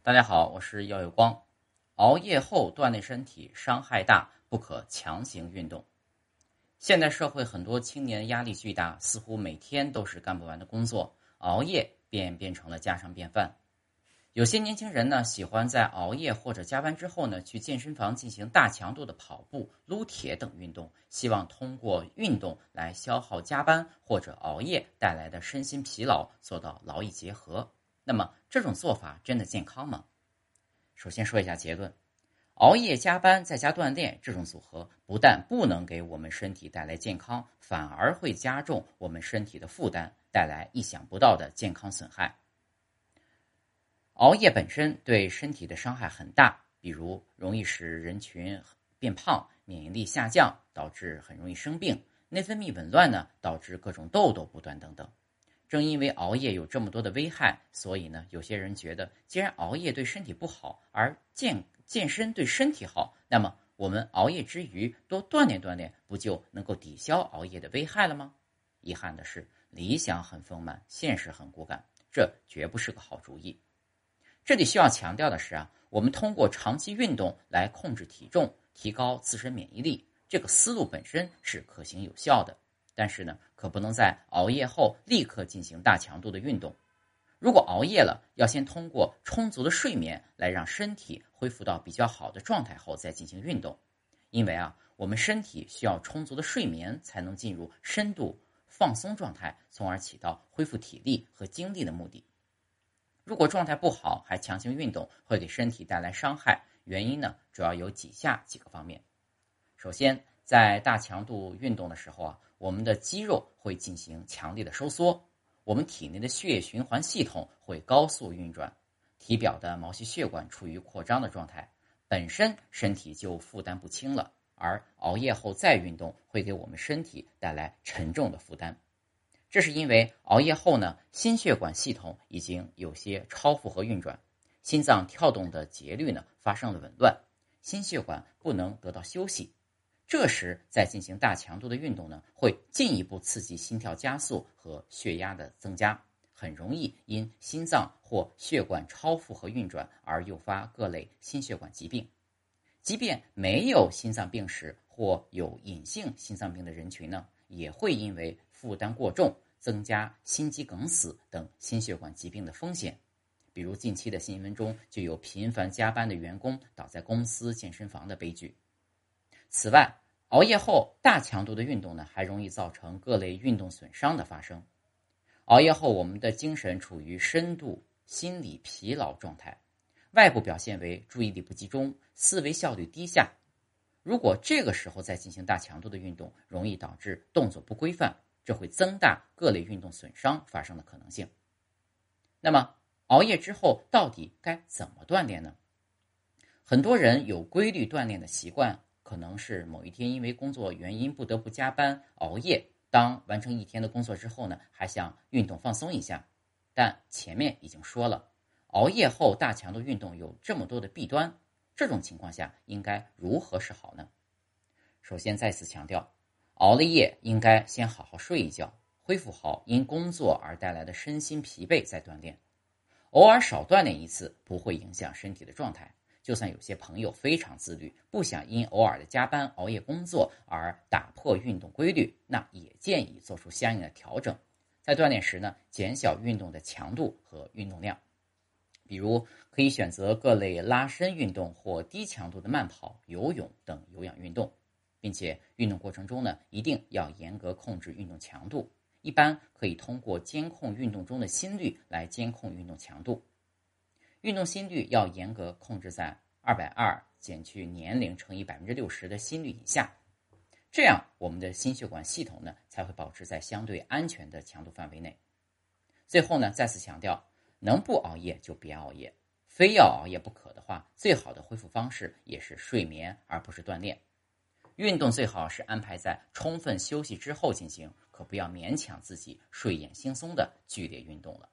大家好，我是耀有光。熬夜后锻炼身体伤害大，不可强行运动。现代社会很多青年压力巨大，似乎每天都是干不完的工作，熬夜便变成了家常便饭。有些年轻人呢，喜欢在熬夜或者加班之后呢，去健身房进行大强度的跑步、撸铁等运动，希望通过运动来消耗加班或者熬夜带来的身心疲劳，做到劳逸结合。那么这种做法真的健康吗？首先说一下结论：熬夜加班再加锻炼这种组合，不但不能给我们身体带来健康，反而会加重我们身体的负担，带来意想不到的健康损害。熬夜本身对身体的伤害很大，比如容易使人群变胖、免疫力下降，导致很容易生病；内分泌紊乱呢，导致各种痘痘不断等等。正因为熬夜有这么多的危害，所以呢，有些人觉得，既然熬夜对身体不好，而健健身对身体好，那么我们熬夜之余多锻炼锻炼，不就能够抵消熬夜的危害了吗？遗憾的是，理想很丰满，现实很骨感，这绝不是个好主意。这里需要强调的是啊，我们通过长期运动来控制体重，提高自身免疫力，这个思路本身是可行有效的。但是呢，可不能在熬夜后立刻进行大强度的运动。如果熬夜了，要先通过充足的睡眠来让身体恢复到比较好的状态后再进行运动。因为啊，我们身体需要充足的睡眠才能进入深度放松状态，从而起到恢复体力和精力的目的。如果状态不好还强行运动，会给身体带来伤害。原因呢，主要有以下几个方面。首先，在大强度运动的时候啊。我们的肌肉会进行强烈的收缩，我们体内的血液循环系统会高速运转，体表的毛细血管处于扩张的状态，本身身体就负担不轻了，而熬夜后再运动会给我们身体带来沉重的负担。这是因为熬夜后呢，心血管系统已经有些超负荷运转，心脏跳动的节律呢发生了紊乱，心血管不能得到休息。这时再进行大强度的运动呢，会进一步刺激心跳加速和血压的增加，很容易因心脏或血管超负荷运转而诱发各类心血管疾病。即便没有心脏病史或有隐性心脏病的人群呢，也会因为负担过重，增加心肌梗死等心血管疾病的风险。比如近期的新闻中就有频繁加班的员工倒在公司健身房的悲剧。此外，熬夜后大强度的运动呢，还容易造成各类运动损伤的发生。熬夜后，我们的精神处于深度心理疲劳状态，外部表现为注意力不集中、思维效率低下。如果这个时候再进行大强度的运动，容易导致动作不规范，这会增大各类运动损伤发生的可能性。那么，熬夜之后到底该怎么锻炼呢？很多人有规律锻炼的习惯。可能是某一天因为工作原因不得不加班熬夜，当完成一天的工作之后呢，还想运动放松一下。但前面已经说了，熬夜后大强度运动有这么多的弊端，这种情况下应该如何是好呢？首先再次强调，熬了夜应该先好好睡一觉，恢复好因工作而带来的身心疲惫再锻炼。偶尔少锻炼一次不会影响身体的状态。就算有些朋友非常自律，不想因偶尔的加班熬夜工作而打破运动规律，那也建议做出相应的调整。在锻炼时呢，减小运动的强度和运动量，比如可以选择各类拉伸运动或低强度的慢跑、游泳等有氧运动，并且运动过程中呢，一定要严格控制运动强度。一般可以通过监控运动中的心率来监控运动强度。运动心率要严格控制在二百二减去年龄乘以百分之六十的心率以下，这样我们的心血管系统呢才会保持在相对安全的强度范围内。最后呢，再次强调，能不熬夜就别熬夜，非要熬夜不可的话，最好的恢复方式也是睡眠，而不是锻炼。运动最好是安排在充分休息之后进行，可不要勉强自己睡眼惺忪的剧烈运动了。